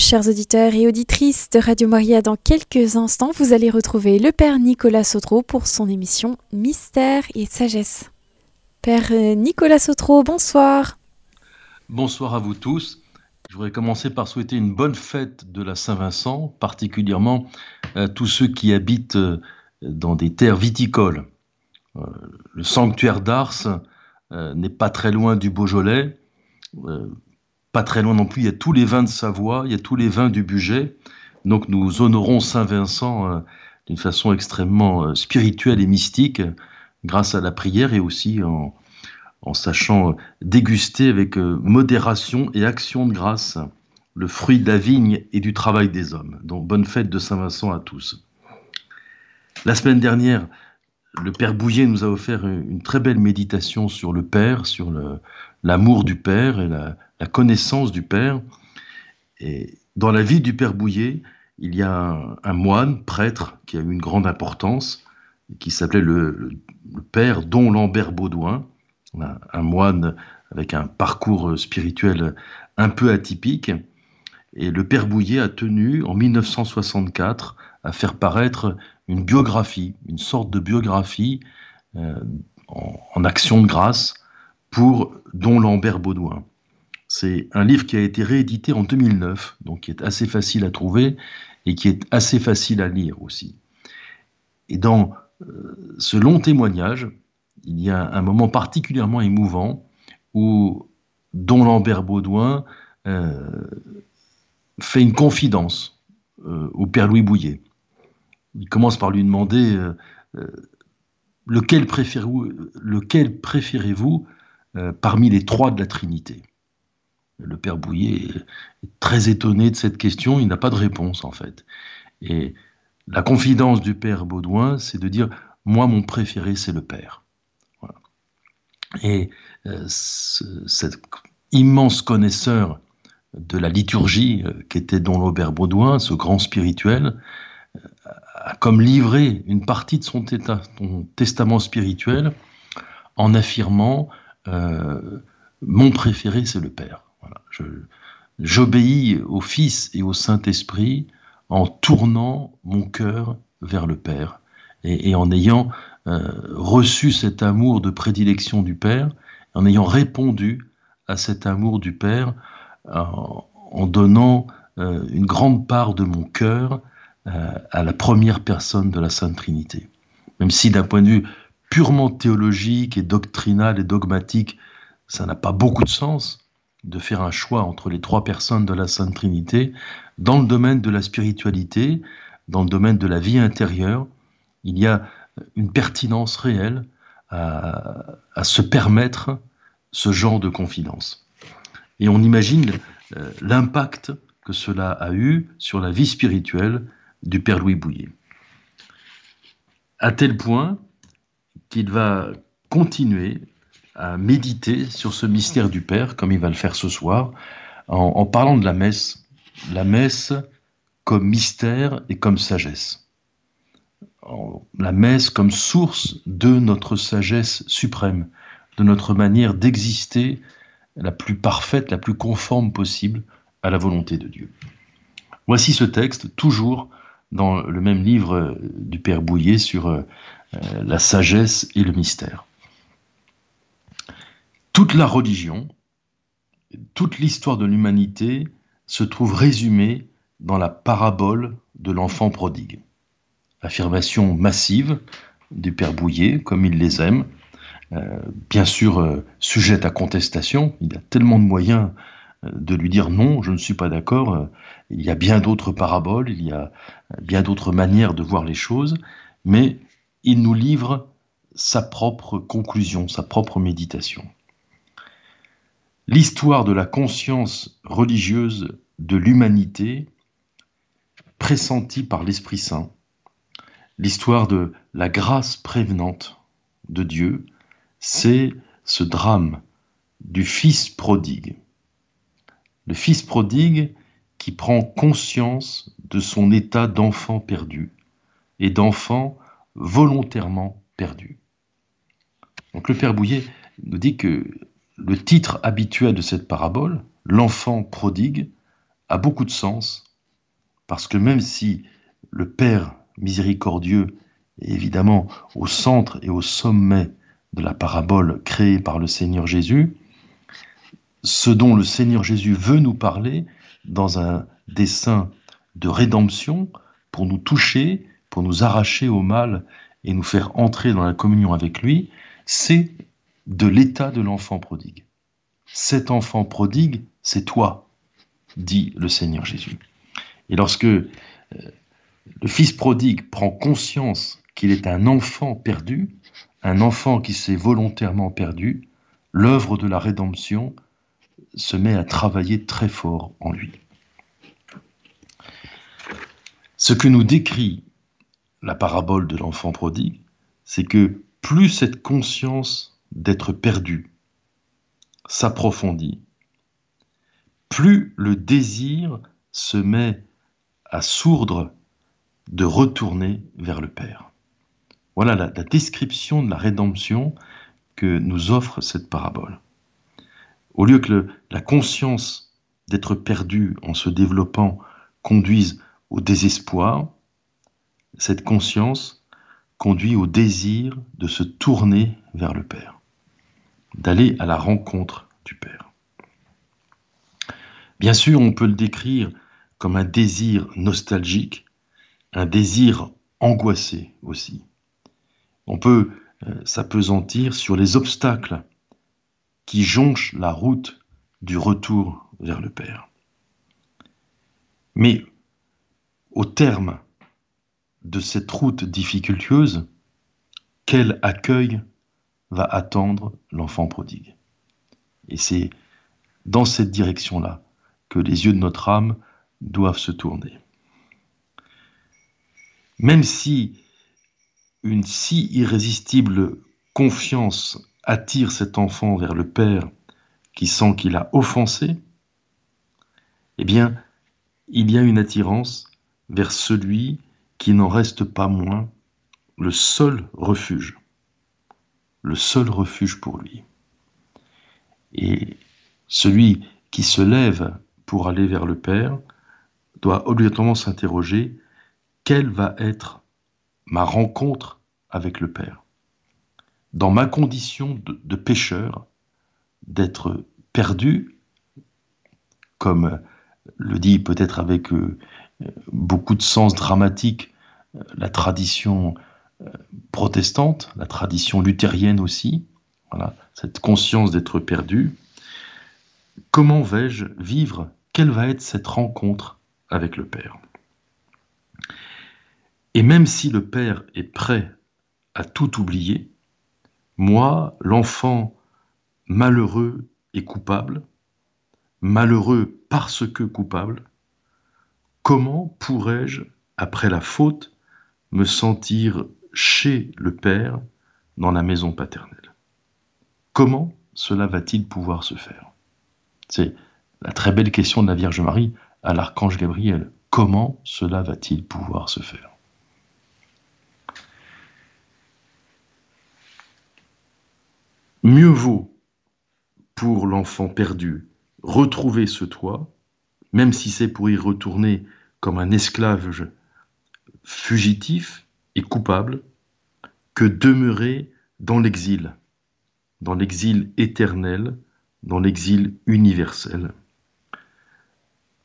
Chers auditeurs et auditrices de Radio Maria, dans quelques instants, vous allez retrouver le Père Nicolas Sotro pour son émission Mystère et Sagesse. Père Nicolas Sotro, bonsoir. Bonsoir à vous tous. Je voudrais commencer par souhaiter une bonne fête de la Saint-Vincent, particulièrement à tous ceux qui habitent euh, dans des terres viticoles. Euh, le sanctuaire d'Ars euh, n'est pas très loin du Beaujolais pas très loin non plus, il y a tous les vins de Savoie, il y a tous les vins du budget. Donc nous honorons Saint-Vincent euh, d'une façon extrêmement euh, spirituelle et mystique, grâce à la prière et aussi en, sachant déguster avec euh, modération et action de grâce le fruit de la vigne et du travail des hommes. Donc bonne fête de Saint-Vincent à tous. La semaine dernière, le Père Bouillet nous a offert une très belle méditation sur le Père, sur l'amour du Père et la, la connaissance du Père. Et dans la vie du Père Bouillet, il y a un, moine, prêtre, qui a eu une grande importance, qui s'appelait le, Père Don Lambert Baudouin, un moine avec un parcours spirituel un peu atypique. Et le Père Bouillet a tenu, en 1964, à faire paraître une biographie, une sorte de biographie euh, en, en, action de grâce pour Don Lambert Baudouin. C'est un livre qui a été réédité en 2009, donc qui est assez facile à trouver et qui est assez facile à lire aussi. Et dans euh, ce long témoignage, il y a un moment particulièrement émouvant où Don Lambert Baudouin euh, fait une confidence euh, au Père Louis Bouillet. Il commence par lui demander lequel préférez-vous lequel préférez-vous parmi les trois de la Trinité? Le père Bouillet est très étonné de cette question, il n'a pas de réponse en fait. Et la confidence du père Baudouin, c'est de dire Moi, mon préféré, c'est le père. Et euh, cet immense connaisseur de la liturgie euh, qu'était Don Robert Baudouin, ce grand spirituel, euh, a comme livré une partie de son, testament spirituel en affirmant Mon préféré, c'est le Père. J'obéis au Fils et au Saint-Esprit en tournant mon cœur vers le Père et, en ayant euh, reçu cet amour de prédilection du Père, en ayant répondu à cet amour du Père en donnant euh, une grande part de mon cœur euh, à la première personne de la Sainte Trinité. Même si d'un point de vue purement théologique et doctrinal et dogmatique, ça n'a pas beaucoup de sens, de faire un choix entre les trois personnes de la Sainte Trinité dans le domaine de la spiritualité, dans le domaine de la vie intérieure. Il y a une pertinence réelle à, se permettre ce genre de confidence. Et on imagine euh, l'impact que cela a eu sur la vie spirituelle du Père Louis Bouillet. À tel point qu'il va continuer à méditer sur ce mystère du Père, comme il va le faire ce soir, en, parlant de la messe. La messe comme mystère et comme sagesse. La messe comme source de notre sagesse suprême, de notre manière d'exister la plus parfaite, la plus conforme possible à la volonté de Dieu. Voici ce texte, toujours dans le même livre du Père Bouillet sur euh, la sagesse et le mystère toute la religion, toute l'histoire de l'humanité se trouve résumée dans la parabole de l'enfant prodigue. Affirmation massive du Père Bouillet, comme il les aime, euh, bien sûr euh, sujette à contestation, il a tellement de moyens euh, de lui dire non, je ne suis pas d'accord, il y a bien d'autres paraboles, il y a bien d'autres manières de voir les choses, mais il nous livre sa propre conclusion, sa propre méditation l'histoire de la conscience religieuse de l'humanité pressentie par l'Esprit Saint, l'histoire de la grâce prévenante de Dieu, c'est ce drame du Fils prodigue. Le Fils prodigue qui prend conscience de son état d'enfant perdu et d'enfant volontairement perdu. Donc le Père Bouillet nous dit que le titre habituel de cette parabole, l'enfant prodigue, a beaucoup de sens, parce que même si le Père miséricordieux est évidemment au centre et au sommet de la parabole créée par le Seigneur Jésus, ce dont le Seigneur Jésus veut nous parler dans un dessein de rédemption pour nous toucher, pour nous arracher au mal et nous faire entrer dans la communion avec lui, c'est de l'état de l'enfant prodigue. Cet enfant prodigue, c'est toi, dit le Seigneur Jésus. Et lorsque euh, le fils prodigue prend conscience qu'il est un enfant perdu, un enfant qui s'est volontairement perdu, l'œuvre de la rédemption se met à travailler très fort en lui. Ce que nous décrit la parabole de l'enfant prodigue, c'est que plus cette conscience d'être perdu s'approfondit, plus le désir se met à sourdre de retourner vers le Père. Voilà la, description de la rédemption que nous offre cette parabole. Au lieu que la conscience d'être perdu en se développant conduise au désespoir, cette conscience conduit au désir de se tourner vers le Père, d'aller à la rencontre du Père. Bien sûr, on peut le décrire comme un désir nostalgique, un désir angoissé aussi. On peut euh, s'apesantir sur les obstacles qui jonchent la route du retour vers le Père. Mais au terme de cette route difficultueuse, quel accueil va attendre l'enfant prodigue Et c'est dans cette direction-là que les yeux de notre âme doivent se tourner. Même si une si irrésistible confiance attire cet enfant vers le Père qui sent qu'il a offensé, eh bien, il y a une attirance vers celui qui n'en reste pas moins le seul refuge, le seul refuge pour lui. Et celui qui se lève pour aller vers le Père doit obligatoirement s'interroger quelle va être ma rencontre avec le Père? Dans ma condition de, pécheur, d'être perdu, comme le dit peut-être avec euh, beaucoup de sens dramatique euh, la tradition protestante, la tradition luthérienne aussi, voilà, cette conscience d'être perdu. Comment vais-je vivre? Quelle va être cette rencontre avec le Père? Et même si le Père est prêt à tout oublier, moi, l'enfant malheureux et coupable, malheureux parce que coupable, Comment pourrais-je, après la faute, me sentir chez le Père dans la maison paternelle. Comment cela va-t-il pouvoir se faire? C'est la très belle question de la Vierge Marie à l'archange Gabriel. Comment cela va-t-il pouvoir se faire? Mieux vaut pour l'enfant perdu retrouver ce toit, même si c'est pour y retourner comme un esclave fugitif coupable que demeurer dans l'exil, dans l'exil éternel, dans l'exil universel.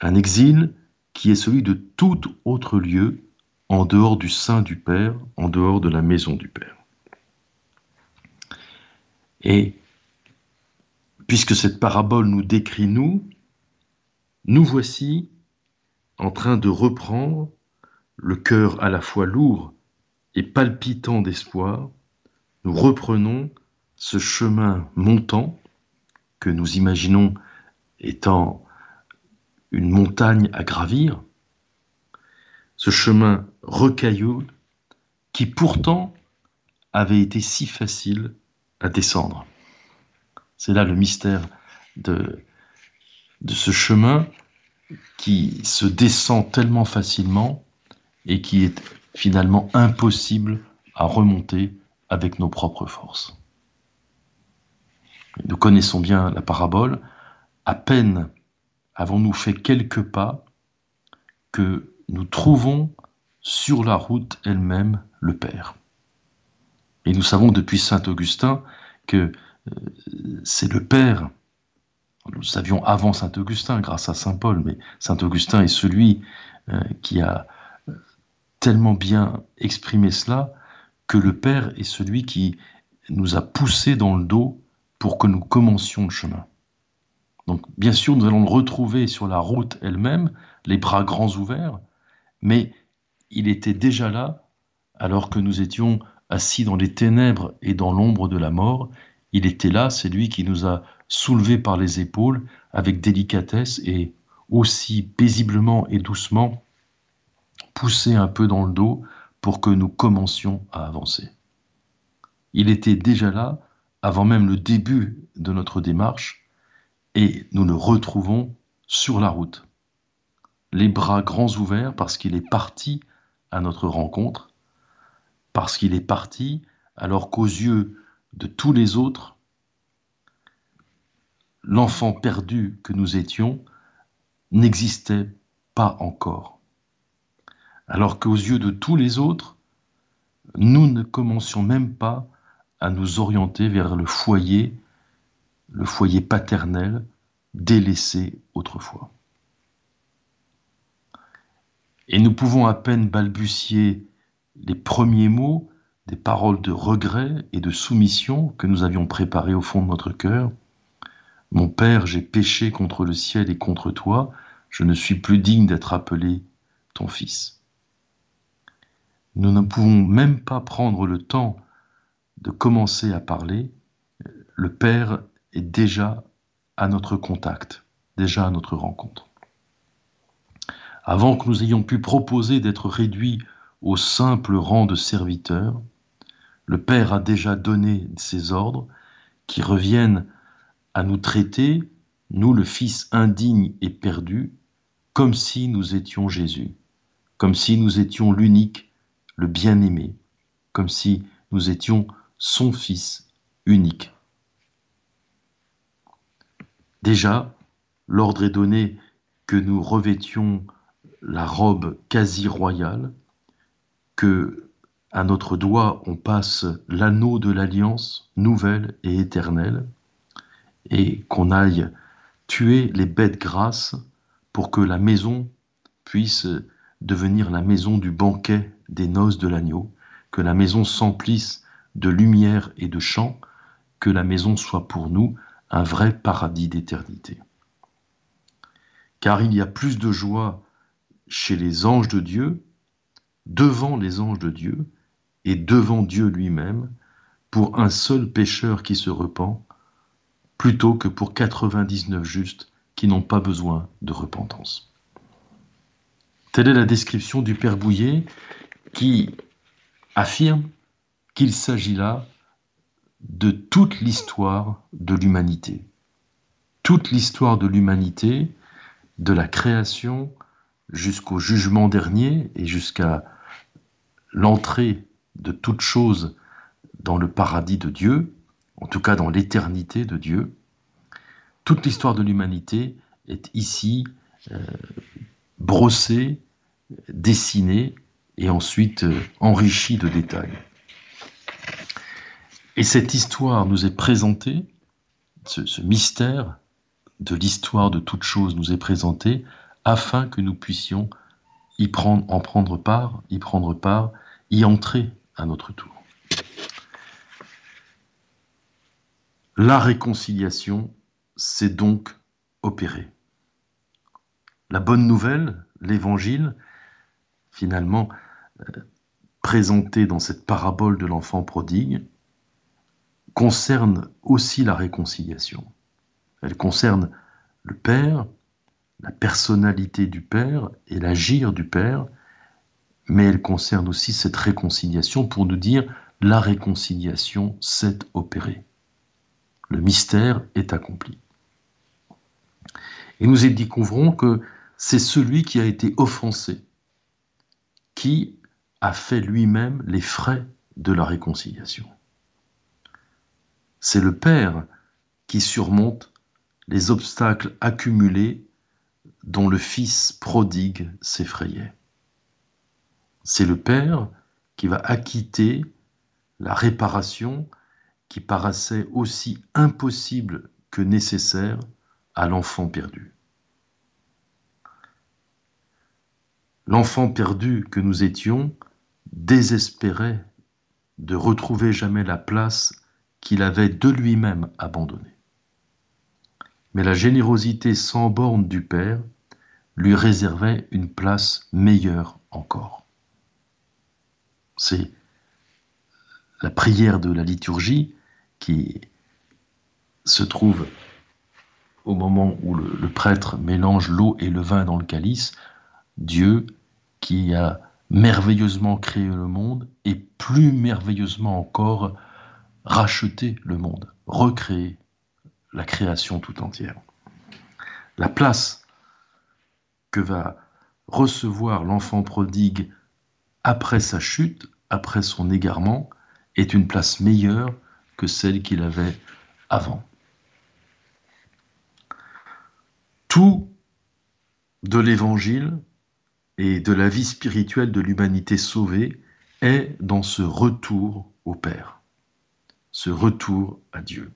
Un exil qui est celui de tout autre lieu en dehors du sein du Père, en dehors de la maison du Père. Et puisque cette parabole nous décrit nous, nous voici en train de reprendre, le cœur à la fois lourd et palpitant d'espoir, nous reprenons ce chemin montant que nous imaginons étant une montagne à gravir, ce chemin recailleux qui pourtant avait été si facile à descendre. C'est là le mystère de ce chemin qui se descend tellement facilement et qui est finalement impossible à remonter avec nos propres forces. Nous connaissons bien la parabole, à peine avons-nous fait quelques pas que nous trouvons sur la route elle-même le Père. Et nous savons depuis Saint Augustin que euh, c'est le Père. Nous savions avant Saint Augustin grâce à Saint Paul, mais Saint Augustin est celui euh, qui a tellement bien exprimé cela que le Père est celui qui nous a poussés dans le dos pour que nous commencions le chemin. Donc bien sûr, nous allons le retrouver sur la route elle-même, les bras grands ouverts, mais il était déjà là alors que nous étions assis dans les ténèbres et dans l'ombre de la mort. Il était là, c'est lui qui nous a soulevés par les épaules avec délicatesse et aussi paisiblement et doucement poussé un peu dans le dos pour que nous commencions à avancer. Il était déjà là avant même le début de notre démarche et nous le retrouvons sur la route, les bras grands ouverts parce qu'il est parti à notre rencontre, parce qu'il est parti alors qu'aux yeux de tous les autres, l'enfant perdu que nous étions n'existait pas encore. Alors qu'aux yeux de tous les autres, nous ne commencions même pas à nous orienter vers le foyer, le foyer paternel délaissé autrefois. Et nous pouvons à peine balbutier les premiers mots des paroles de regret et de soumission que nous avions préparées au fond de notre cœur. Mon Père, j'ai péché contre le ciel et contre toi, je ne suis plus digne d'être appelé ton Fils. Nous ne pouvons même pas prendre le temps de commencer à parler. Le Père est déjà à notre contact, déjà à notre rencontre. Avant que nous ayons pu proposer d'être réduits au simple rang de serviteurs, le Père a déjà donné ses ordres qui reviennent à nous traiter, nous le Fils indigne et perdu, comme si nous étions Jésus, comme si nous étions l'unique, le bien-aimé, comme si nous étions son Fils unique. Déjà, l'ordre est donné que nous revêtions la robe quasi royale, que à notre doigt on passe l'anneau de l'alliance nouvelle et éternelle, et qu'on aille tuer les bêtes grasses pour que la maison puisse devenir la maison du banquet des noces de l'agneau, que la maison s'emplisse de lumière et de chants, que la maison soit pour nous un vrai paradis d'éternité. Car il y a plus de joie chez les anges de Dieu, devant les anges de Dieu et devant Dieu lui-même, pour un seul pécheur qui se repent, plutôt que pour 99 justes qui n'ont pas besoin de repentance. Telle est la description du Père Bouillet qui affirme qu'il s'agit là de toute l'histoire de l'humanité. Toute l'histoire de l'humanité, de la création jusqu'au jugement dernier et jusqu'à l'entrée de toute chose dans le paradis de Dieu, en tout cas dans l'éternité de Dieu, toute l'histoire de l'humanité est ici euh, brossée, dessinée et ensuite euh, enrichie de détails. Et cette histoire nous est présentée, ce mystère de l'histoire de toute chose nous est présenté afin que nous puissions y prendre, en prendre part, y prendre part, y entrer à notre tour. La réconciliation s'est donc opérée. La bonne nouvelle, l'évangile, finalement présenté dans cette parabole de l'enfant prodigue, concerne aussi la réconciliation. Elle concerne le Père, la personnalité du Père et l'agir du Père, mais elle concerne aussi cette réconciliation pour nous dire la réconciliation s'est opérée. Le mystère est accompli. Et nous y découvrons que c'est celui qui a été offensé, qui a fait lui-même les frais de la réconciliation. C'est le Père qui surmonte les obstacles accumulés dont le fils prodigue s'effrayait. C'est le Père qui va acquitter la réparation qui paraissait aussi impossible que nécessaire à l'enfant perdu. L'enfant perdu que nous étions désespérait de retrouver jamais la place qu'il avait de lui-même abandonnée. Mais la générosité sans borne du Père lui réservait une place meilleure encore. C'est la prière de la liturgie qui se trouve au moment où le, prêtre mélange l'eau et le vin dans le calice, Dieu qui a merveilleusement créé le monde et plus merveilleusement encore racheté le monde, recréé la création tout entière. La place que va recevoir l'enfant prodigue après sa chute, après son égarement, est une place meilleure que celle qu'il avait avant. Tout de l'évangile et de la vie spirituelle de l'humanité sauvée est dans ce retour au Père, ce retour à Dieu,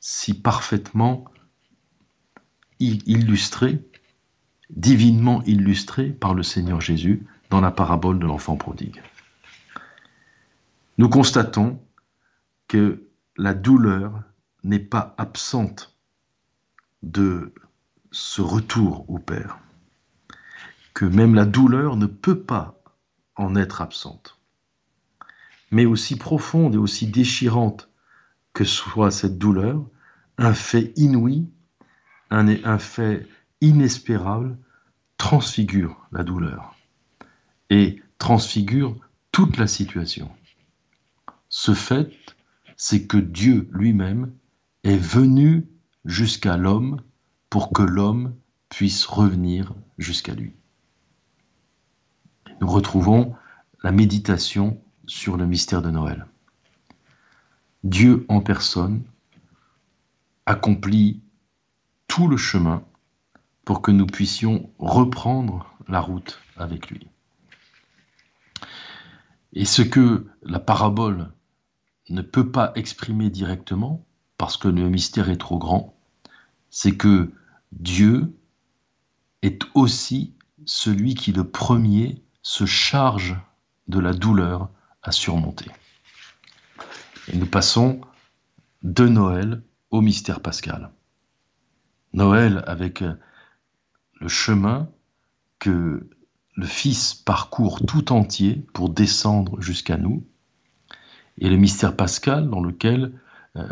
si parfaitement illustré, divinement illustré par le Seigneur Jésus dans la parabole de l'enfant prodigue. Nous constatons que la douleur n'est pas absente de ce retour au Père, que même la douleur ne peut pas en être absente. Mais aussi profonde et aussi déchirante que soit cette douleur, un fait inouï, un, fait inespérable transfigure la douleur et transfigure toute la situation. Ce fait, c'est que Dieu lui-même est venu jusqu'à l'homme pour que l'homme puisse revenir jusqu'à lui. Nous retrouvons la méditation sur le mystère de Noël. Dieu en personne accomplit tout le chemin pour que nous puissions reprendre la route avec lui. Et ce que la parabole ne peut pas exprimer directement, parce que le mystère est trop grand, c'est que Dieu est aussi celui qui le premier se charge de la douleur à surmonter. Et nous passons de Noël au mystère pascal. Noël avec le chemin que le Fils parcourt tout entier pour descendre jusqu'à nous, et le mystère pascal dans lequel, euh,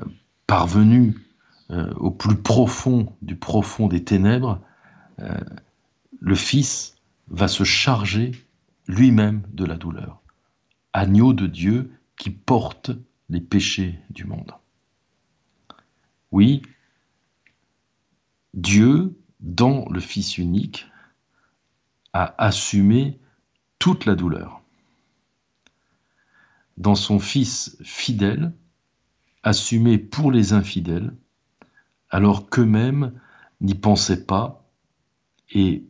parvenu euh, au plus profond du profond des ténèbres, euh, le Fils va se charger lui-même de la douleur. Agneau de Dieu qui porte les péchés du monde. Oui, Dieu, dans le Fils unique, a assumé toute la douleur dans son Fils fidèle, assumé pour les infidèles, alors qu'eux-mêmes n'y pensaient pas et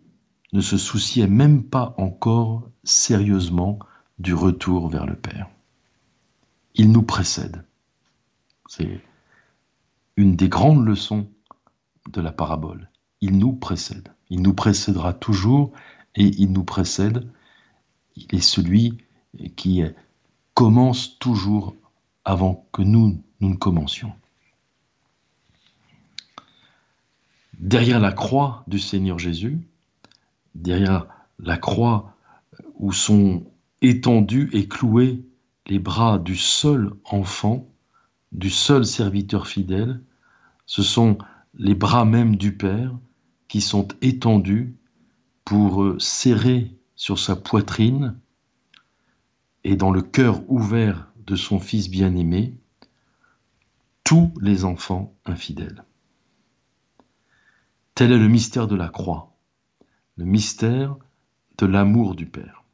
ne se souciaient même pas encore sérieusement du retour vers le Père. Il nous précède. C'est une des grandes leçons de la parabole. Il nous précède. Il nous précédera toujours et il nous précède. Il est celui qui commence toujours avant que nous, nous ne commencions. Derrière la croix du Seigneur Jésus, derrière la croix où sont étendus et cloués les bras du seul enfant, du seul serviteur fidèle, ce sont les bras même du Père qui sont étendus pour serrer sur sa poitrine et dans le cœur ouvert de son Fils bien-aimé, tous les enfants infidèles. Tel est le mystère de la croix, le mystère de l'amour du Père.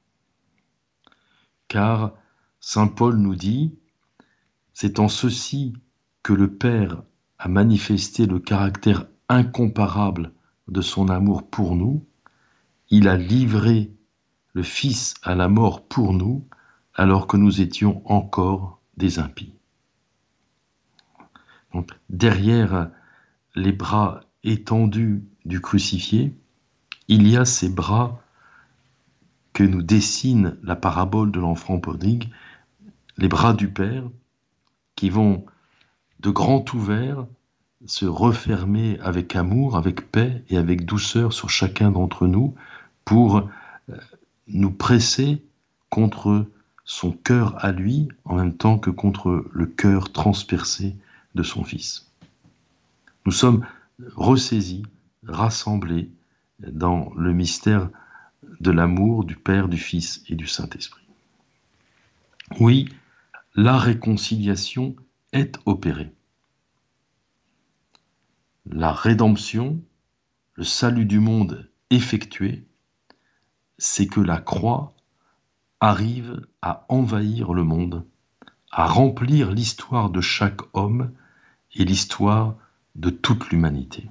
Car Saint Paul nous dit, c'est en ceci que le Père a manifesté le caractère incomparable de son amour pour nous, il a livré le Fils à la mort pour nous, alors que nous étions encore des impies. Donc, derrière les bras étendus du crucifié, il y a ces bras que nous dessine la parabole de l'enfant prodigue, les bras du Père qui vont de grand ouvert se refermer avec amour, avec paix et avec douceur sur chacun d'entre nous pour euh, nous presser contre son cœur à lui en même temps que contre le cœur transpercé de son Fils. Nous sommes ressaisis, rassemblés dans le mystère de l'amour du Père, du Fils et du Saint-Esprit. Oui, la réconciliation est opérée. La rédemption, le salut du monde effectué, c'est que la croix arrive à envahir le monde, à remplir l'histoire de chaque homme et l'histoire de toute l'humanité.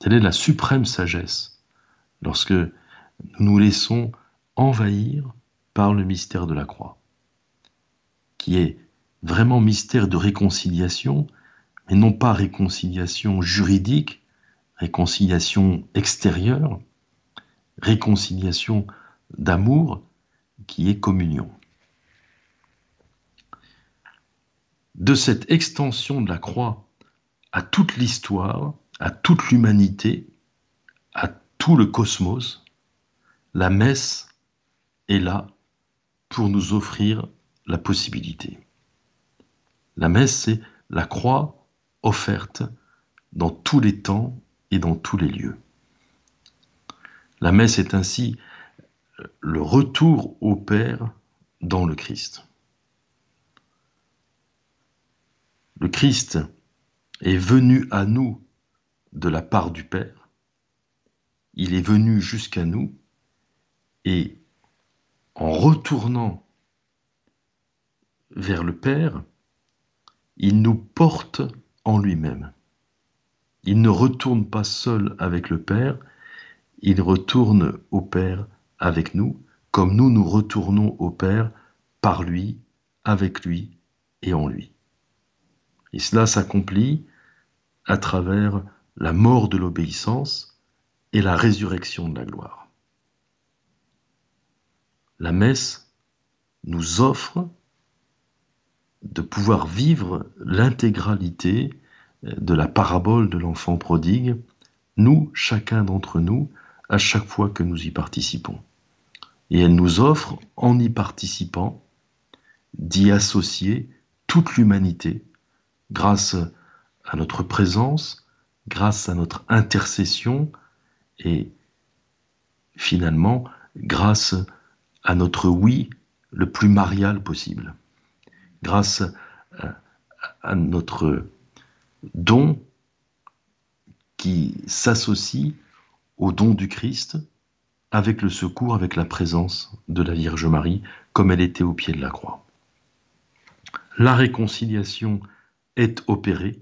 Telle est la suprême sagesse lorsque nous nous laissons envahir par le mystère de la croix, qui est vraiment mystère de réconciliation, mais non pas réconciliation juridique, réconciliation extérieure, réconciliation d'amour qui est communion. De cette extension de la croix à toute l'histoire, à toute l'humanité, à tout le cosmos, la messe est là pour nous offrir la possibilité. La messe, c'est la croix offerte dans tous les temps et dans tous les lieux. La messe est ainsi le retour au Père dans le Christ. Le Christ est venu à nous de la part du Père. Il est venu jusqu'à nous et en retournant vers le Père, il nous porte en lui-même. Il ne retourne pas seul avec le Père, il retourne au Père avec nous, comme nous nous retournons au Père par lui, avec lui et en lui. Et cela s'accomplit à travers la mort de l'obéissance et la résurrection de la gloire. La messe nous offre de pouvoir vivre l'intégralité de la parabole de l'enfant prodigue, nous, chacun d'entre nous, à chaque fois que nous y participons. Et elle nous offre, en y participant, d'y associer toute l'humanité grâce à notre présence, grâce à notre intercession et finalement grâce à notre oui le plus marial possible, grâce à, notre don qui s'associe au don du Christ avec le secours, avec la présence de la Vierge Marie, comme elle était au pied de la croix. La réconciliation est opérée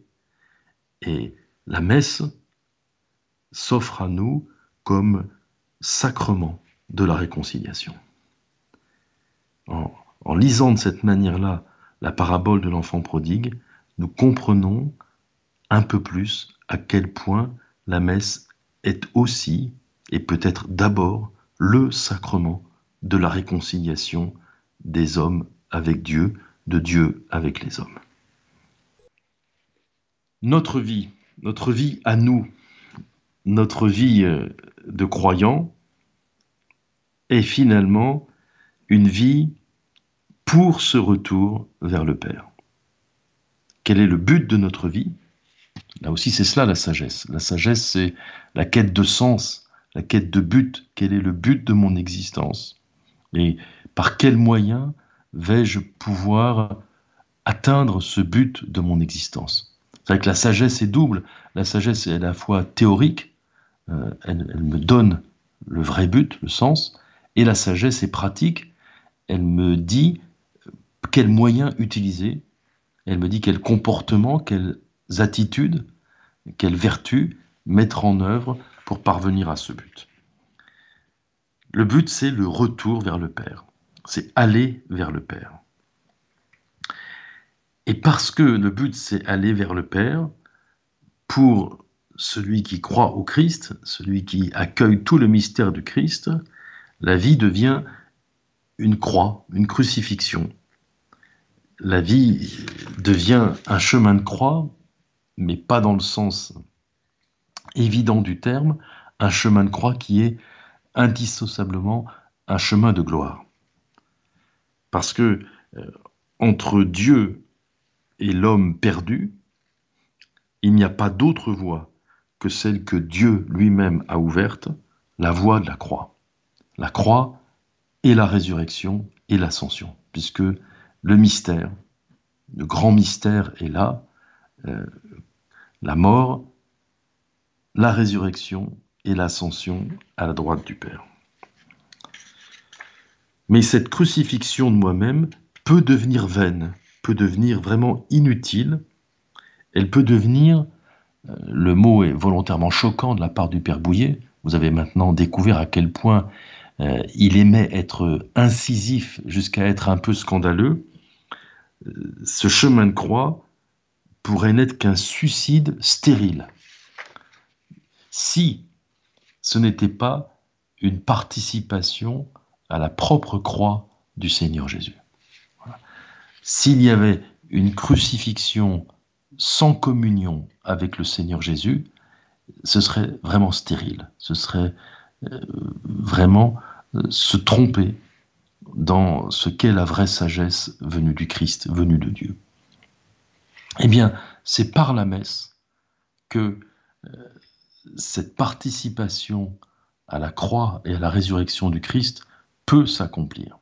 et la messe s'offre à nous comme sacrement de la réconciliation. En, lisant de cette manière-là la parabole de l'enfant prodigue, nous comprenons un peu plus à quel point la messe est aussi, et peut-être d'abord, le sacrement de la réconciliation des hommes avec Dieu, de Dieu avec les hommes. Notre vie, notre vie à nous, notre vie euh, de croyant, est finalement une vie pour ce retour vers le Père. Quel est le but de notre vie? Là aussi, c'est cela la sagesse. La sagesse, c'est la quête de sens, la quête de but. Quel est le but de mon existence? Et par quel moyen vais-je pouvoir atteindre ce but de mon existence? C'est vrai que la sagesse est double. La sagesse est à la fois théorique, euh, elle, me donne le vrai but, le sens, et la sagesse est pratique, elle me dit quels moyens utiliser, elle me dit quel comportement, quelles attitudes, quelles vertus mettre en œuvre pour parvenir à ce but. Le but, c'est le retour vers le Père. C'est aller vers le Père. Et parce que le but, c'est aller vers le Père, pour celui qui croit au Christ, celui qui accueille tout le mystère du Christ, la vie devient une croix, une crucifixion. La vie devient un chemin de croix, mais pas dans le sens évident du terme, un chemin de croix qui est indissociablement un chemin de gloire. Parce que euh, entre Dieu et l'homme perdu, il n'y a pas d'autre voie que celle que Dieu lui-même a ouverte, la voie de la croix. La croix et la résurrection et l'ascension, puisque le mystère, le grand mystère est là, euh, la mort, la résurrection et l'ascension à la droite du Père. Mais cette crucifixion de moi-même peut devenir vaine, peut devenir vraiment inutile, elle peut devenir, euh, le mot est volontairement choquant de la part du Père Bouillet, vous avez maintenant découvert à quel point euh, il aimait être incisif jusqu'à être un peu scandaleux, euh, ce chemin de croix pourrait n'être qu'un suicide stérile. Si ce n'était pas une participation à la propre croix du Seigneur Jésus. S'il y avait une crucifixion sans communion avec le Seigneur Jésus, ce serait vraiment stérile, ce serait euh, vraiment euh, se tromper dans ce qu'est la vraie sagesse venue du Christ, venue de Dieu. Eh bien, c'est par la messe que euh, cette participation à la croix et à la résurrection du Christ peut s'accomplir.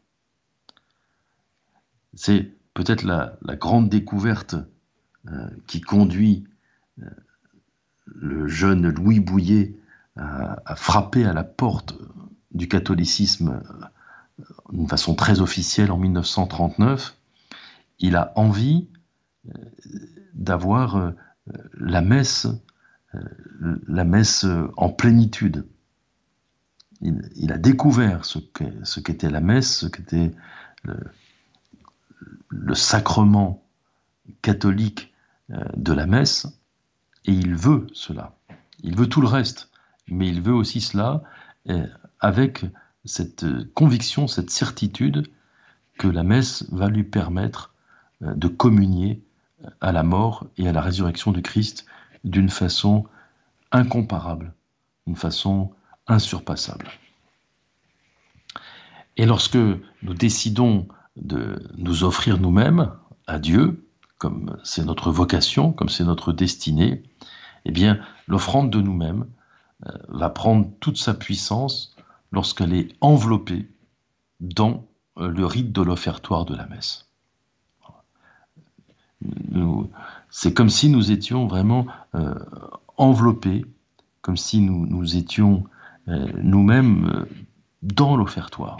C'est peut-être la, grande découverte euh, qui conduit euh, le jeune Louis Bouillet à, frapper à la porte du catholicisme euh, d'une façon très officielle en 1939. Il a envie d'avoir la messe, la messe en plénitude il, a découvert ce qu'était la messe, ce qu'était le, sacrement catholique euh, de la messe, et il veut cela. Il veut tout le reste, mais il veut aussi cela euh, avec cette conviction, cette certitude que la messe va lui permettre euh, de communier à la mort et à la résurrection du Christ d'une façon incomparable, une façon insurpassable. Et lorsque nous décidons de nous offrir nous-mêmes à Dieu, comme c'est notre vocation, comme c'est notre destinée, eh bien, l'offrande de nous-mêmes euh, va prendre toute sa puissance lorsqu'elle est enveloppée dans euh, le rite de l'offertoire de la messe. C'est comme si nous étions vraiment euh, enveloppés, comme si nous, nous étions nous-mêmes dans l'offertoire.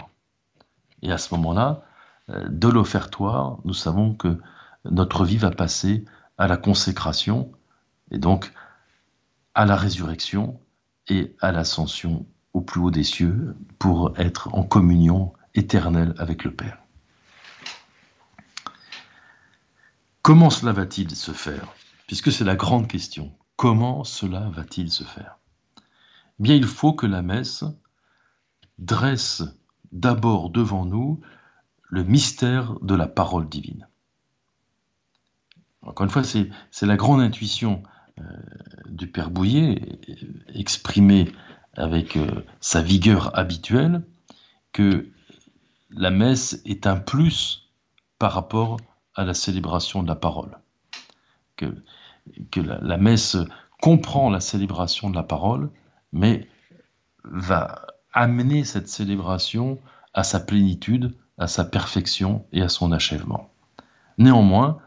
Et à ce moment-là, de l'offertoire, nous savons que notre vie va passer à la consécration et donc à la résurrection et à l'ascension au plus haut des cieux pour être en communion éternelle avec le Père. Comment cela va-t-il se faire? Puisque c'est la grande question. Comment cela va-t-il se faire? Bien il faut que la messe dresse d'abord devant nous le mystère de la parole divine. Encore une fois, c'est la grande intuition euh, du Père Bouillet, exprimée avec euh, sa vigueur habituelle, que la messe est un plus par rapport à la célébration de la parole. Que, que la messe comprend la célébration de la parole, mais va amener cette célébration à sa plénitude, à sa perfection et à son achèvement. Néanmoins,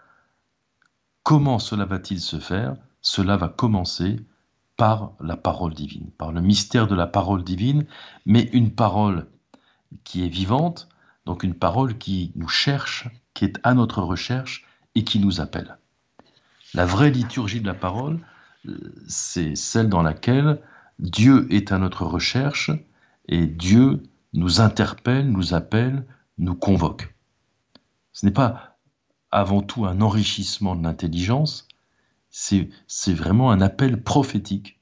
comment cela va-t-il se faire? Cela va commencer par la parole divine, par le mystère de la parole divine, mais une parole qui est vivante, donc une parole qui nous cherche, qui est à notre recherche et qui nous appelle. La vraie liturgie de la parole, c'est celle dans laquelle Dieu est à notre recherche et Dieu nous interpelle, nous appelle, nous convoque. Ce n'est pas avant tout un enrichissement de l'intelligence, c'est vraiment un appel prophétique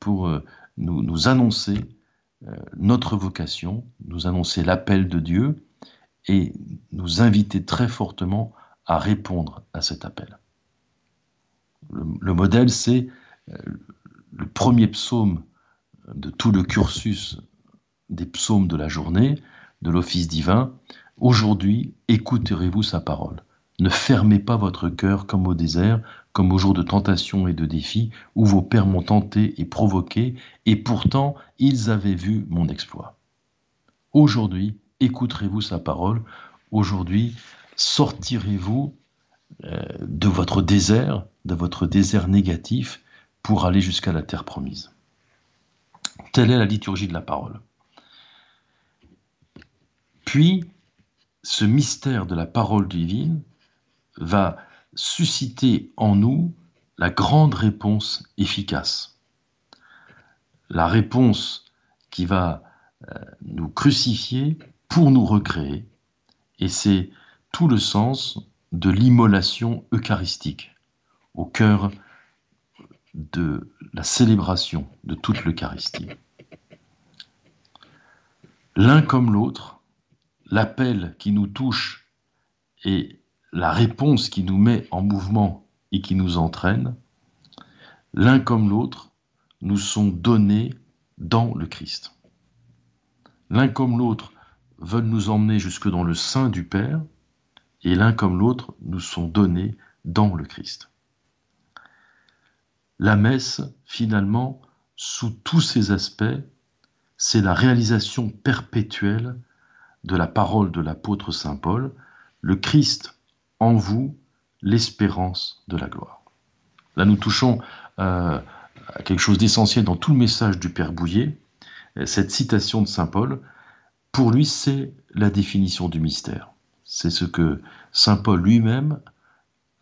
pour euh, nous, annoncer euh, notre vocation, nous annoncer l'appel de Dieu et nous inviter très fortement à répondre à cet appel. Le, modèle, c'est euh, le premier psaume de tout le cursus des psaumes de la journée, de l'office divin. Aujourd'hui, écouterez-vous sa parole. Ne fermez pas votre cœur comme au désert, comme au jour de tentation et de défi, où vos pères m'ont tenté et provoqué, et pourtant ils avaient vu mon exploit. Aujourd'hui, écouterez-vous sa parole. Aujourd'hui, sortirez-vous euh, de votre désert, de votre désert négatif, pour aller jusqu'à la terre promise. Telle est la liturgie de la parole. Puis, ce mystère de la parole divine va susciter en nous la grande réponse efficace. La réponse qui va euh, nous crucifier pour nous recréer. Et c'est tout le sens de l'immolation eucharistique au cœur de la célébration de toute l'Eucharistie. L'un comme l'autre, l'appel qui nous touche et la réponse qui nous met en mouvement et qui nous entraîne, l'un comme l'autre, nous sont donnés dans le Christ. L'un comme l'autre veulent nous emmener jusque dans le sein du Père, et l'un comme l'autre nous sont donnés dans le Christ. La messe, finalement, sous tous ses aspects, c'est la réalisation perpétuelle de la parole de l'apôtre Saint Paul, le Christ en vous, l'espérance de la gloire. Là, nous touchons euh, à quelque chose d'essentiel dans tout le message du Père Bouillet. Cette citation de Saint Paul, pour lui, c'est la définition du mystère. C'est ce que Saint Paul lui-même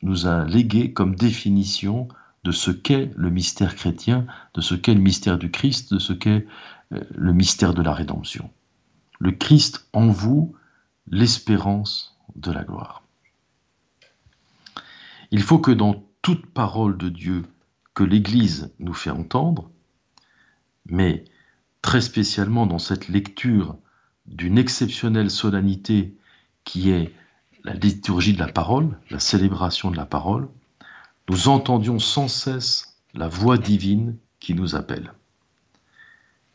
nous a légué comme définition de ce qu'est le mystère chrétien, de ce qu'est le mystère du Christ, de ce qu'est euh, le mystère de la rédemption. Le Christ en vous, l'espérance de la gloire. Il faut que dans toute parole de Dieu que l'Église nous fait entendre, mais très spécialement dans cette lecture d'une exceptionnelle solennité qui est la liturgie de la parole, la célébration de la parole, nous entendions sans cesse la voix divine qui nous appelle,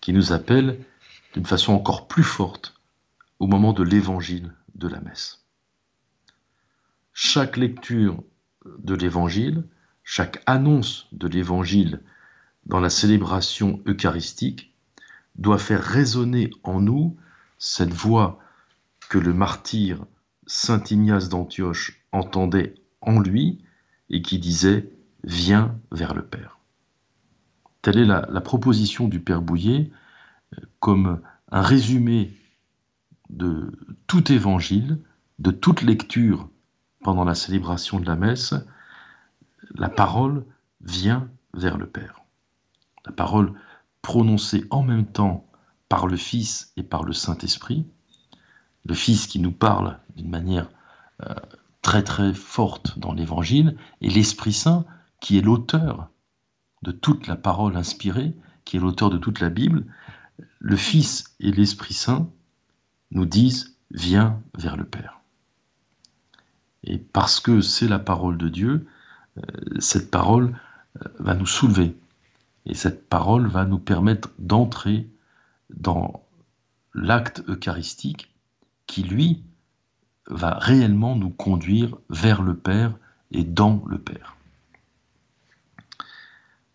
qui nous appelle d'une façon encore plus forte au moment de l'évangile de la messe. Chaque lecture de l'évangile, chaque annonce de l'évangile dans la célébration eucharistique doit faire résonner en nous cette voix que le martyr Saint Ignace d'Antioche entendait en lui et qui disait Viens vers le Père. Telle est la, proposition du Père Bouillet comme un résumé de tout évangile, de toute lecture pendant la célébration de la messe. La parole vient vers le Père. La parole prononcée en même temps par le Fils et par le Saint-Esprit. Le Fils qui nous parle d'une manière euh, très très forte dans l'Évangile, et l'Esprit Saint qui est l'auteur de toute la parole inspirée, qui est l'auteur de toute la Bible, le Fils et l'Esprit Saint nous disent Viens vers le Père. Et parce que c'est la parole de Dieu, euh, cette parole euh, va nous soulever. Et cette parole va nous permettre d'entrer dans l'acte eucharistique qui, lui, va réellement nous conduire vers le Père et dans le Père.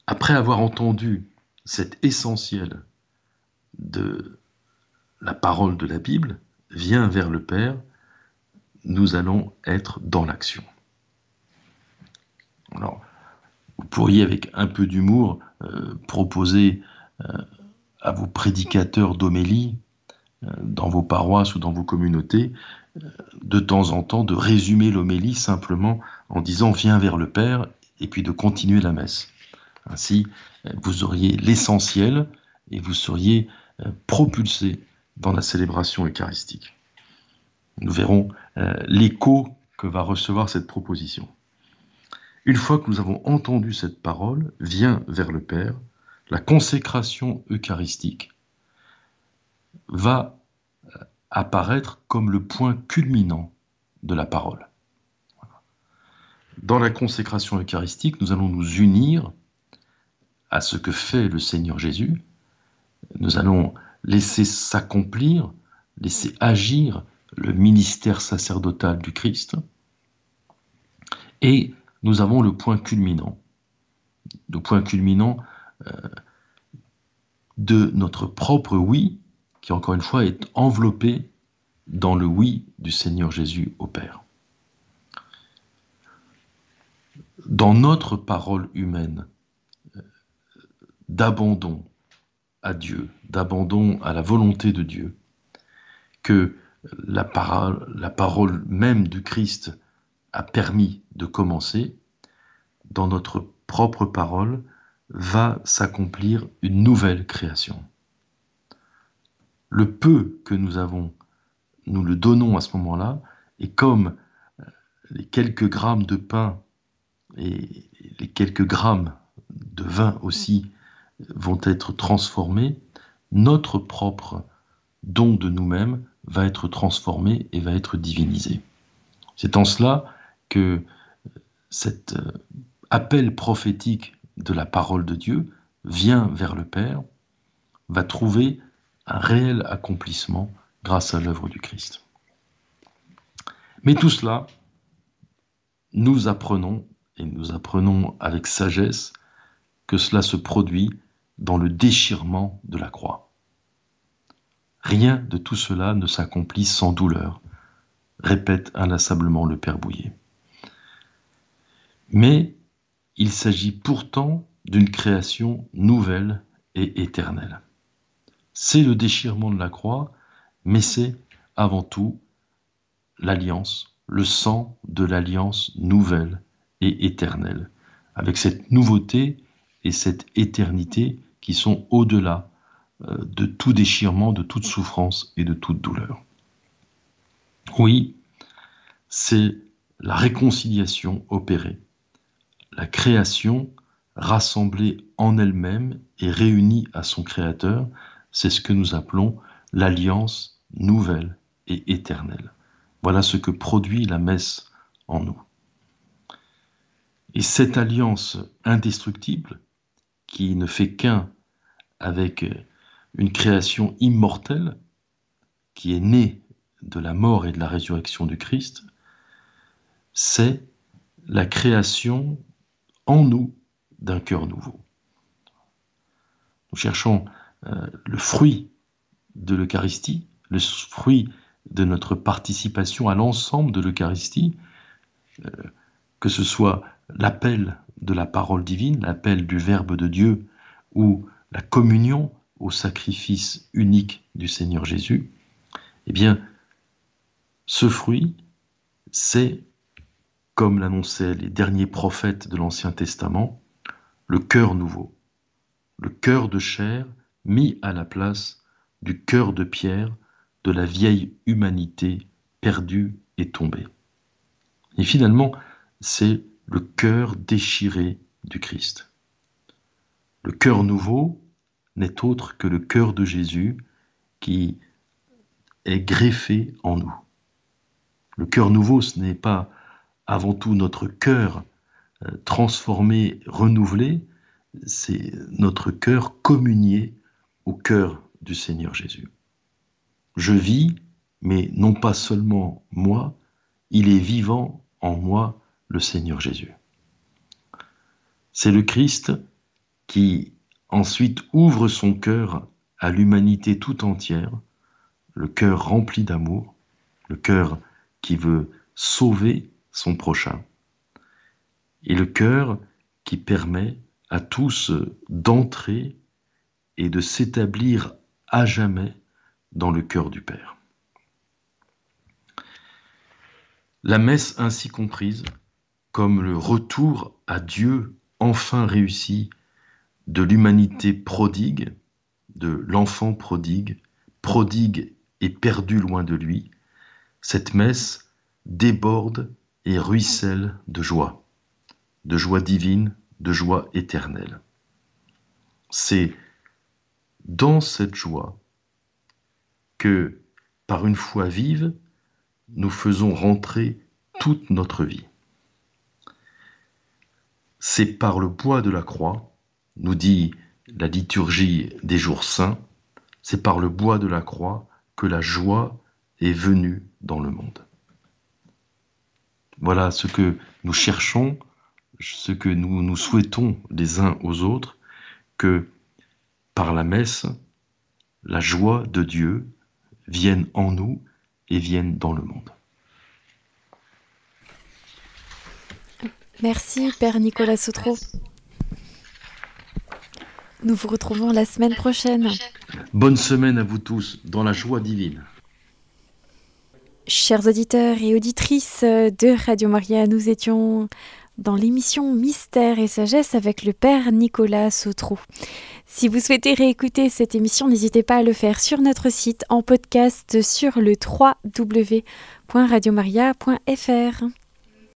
Après avoir entendu cet essentiel de la parole de la Bible, vient vers le Père, nous allons être dans l'action. Alors, vous pourriez avec un peu d'humour euh, proposer euh, à vos prédicateurs d'homélie euh, dans vos paroisses ou dans vos communautés de temps en temps de résumer l'homélie simplement en disant viens vers le Père et puis de continuer la messe. Ainsi, vous auriez l'essentiel et vous seriez propulsé dans la célébration eucharistique. Nous verrons l'écho que va recevoir cette proposition. Une fois que nous avons entendu cette parole, vient vers le Père, la consécration eucharistique va euh, apparaître comme le point culminant de la parole. Dans la consécration eucharistique, nous allons nous unir à ce que fait le Seigneur Jésus. Nous allons laisser s'accomplir, laisser agir le ministère sacerdotal du Christ. Et nous avons le point culminant. Le point culminant euh, de notre propre oui, qui encore une fois est enveloppé dans le oui du Seigneur Jésus au Père. Dans notre parole humaine euh, d'abandon à Dieu, d'abandon à la volonté de Dieu, que la parole, la parole même du Christ a permis de commencer, dans notre propre parole, va s'accomplir une nouvelle création. Le peu que nous avons, nous le donnons à ce moment-là, et comme euh, les quelques grammes de pain et les quelques grammes de vin aussi vont être transformés, notre propre don de nous-mêmes va être transformé et va être divinisé. C'est en cela que cet euh, appel prophétique de la parole de Dieu vient vers le Père, va trouver un réel accomplissement grâce à l'œuvre du Christ. Mais tout cela, nous apprenons, et nous apprenons avec sagesse, que cela se produit dans le déchirement de la croix. Rien de tout cela ne s'accomplit sans douleur, répète inlassablement le Père Bouillet. Mais il s'agit pourtant d'une création nouvelle et éternelle. C'est le déchirement de la croix, mais c'est avant tout l'alliance, le sang de l'alliance nouvelle et éternelle, avec cette nouveauté et cette éternité qui sont au-delà euh, de tout déchirement, de toute souffrance et de toute douleur. Oui, c'est la réconciliation opérée la création rassemblée en elle-même et réunie à son Créateur, c'est ce que nous appelons l'alliance nouvelle et éternelle. Voilà ce que produit la messe en nous. Et cette alliance indestructible, qui ne fait qu'un avec une création immortelle, qui est née de la mort et de la résurrection du Christ, c'est la création en nous d'un cœur nouveau. Nous cherchons euh, le fruit de l'Eucharistie, le fruit de notre participation à l'ensemble de l'Eucharistie, euh, que ce soit l'appel de la parole divine, l'appel du Verbe de Dieu ou la communion au sacrifice unique du Seigneur Jésus, eh bien, ce fruit, c'est comme l'annonçaient les derniers prophètes de l'Ancien Testament, le cœur nouveau, le cœur de chair mis à la place du cœur de pierre de la vieille humanité perdue et tombée. Et finalement, c'est le cœur déchiré du Christ. Le cœur nouveau n'est autre que le cœur de Jésus qui est greffé en nous. Le cœur nouveau, ce n'est pas avant tout notre cœur euh, transformé, renouvelé, c'est notre cœur communié au cœur du Seigneur Jésus. Je vis, mais non pas seulement moi, il est vivant en moi, le Seigneur Jésus. C'est le Christ qui ensuite ouvre son cœur à l'humanité tout entière, le cœur rempli d'amour, le cœur qui veut sauver son prochain. Et le cœur qui permet à tous d'entrer et de s'établir à jamais dans le cœur du Père. La messe ainsi comprise comme le retour à Dieu enfin réussi de l'humanité prodigue, de l'enfant prodigue, prodigue et perdu loin de lui, cette messe déborde et ruisselle de joie, de joie divine, de joie éternelle. C'est dans cette joie que, par une foi vive, nous faisons rentrer toute notre vie. C'est par le bois de la croix, nous dit la liturgie des jours saints, c'est par le bois de la croix que la joie est venue dans le monde. Voilà ce que nous cherchons, ce que nous nous souhaitons les uns aux autres, que par la messe, la joie de Dieu vienne en nous et vienne dans le monde. Merci Père Nicolas Sautreau. Nous vous retrouvons la semaine prochaine. Bonne semaine à vous tous dans la joie divine. Chers auditeurs et auditrices de Radio Maria, nous étions dans l'émission Mystère et Sagesse avec le Père Nicolas Sautreau. Si vous souhaitez réécouter cette émission, n'hésitez pas à le faire sur notre site en podcast sur le www.radiomaria.fr.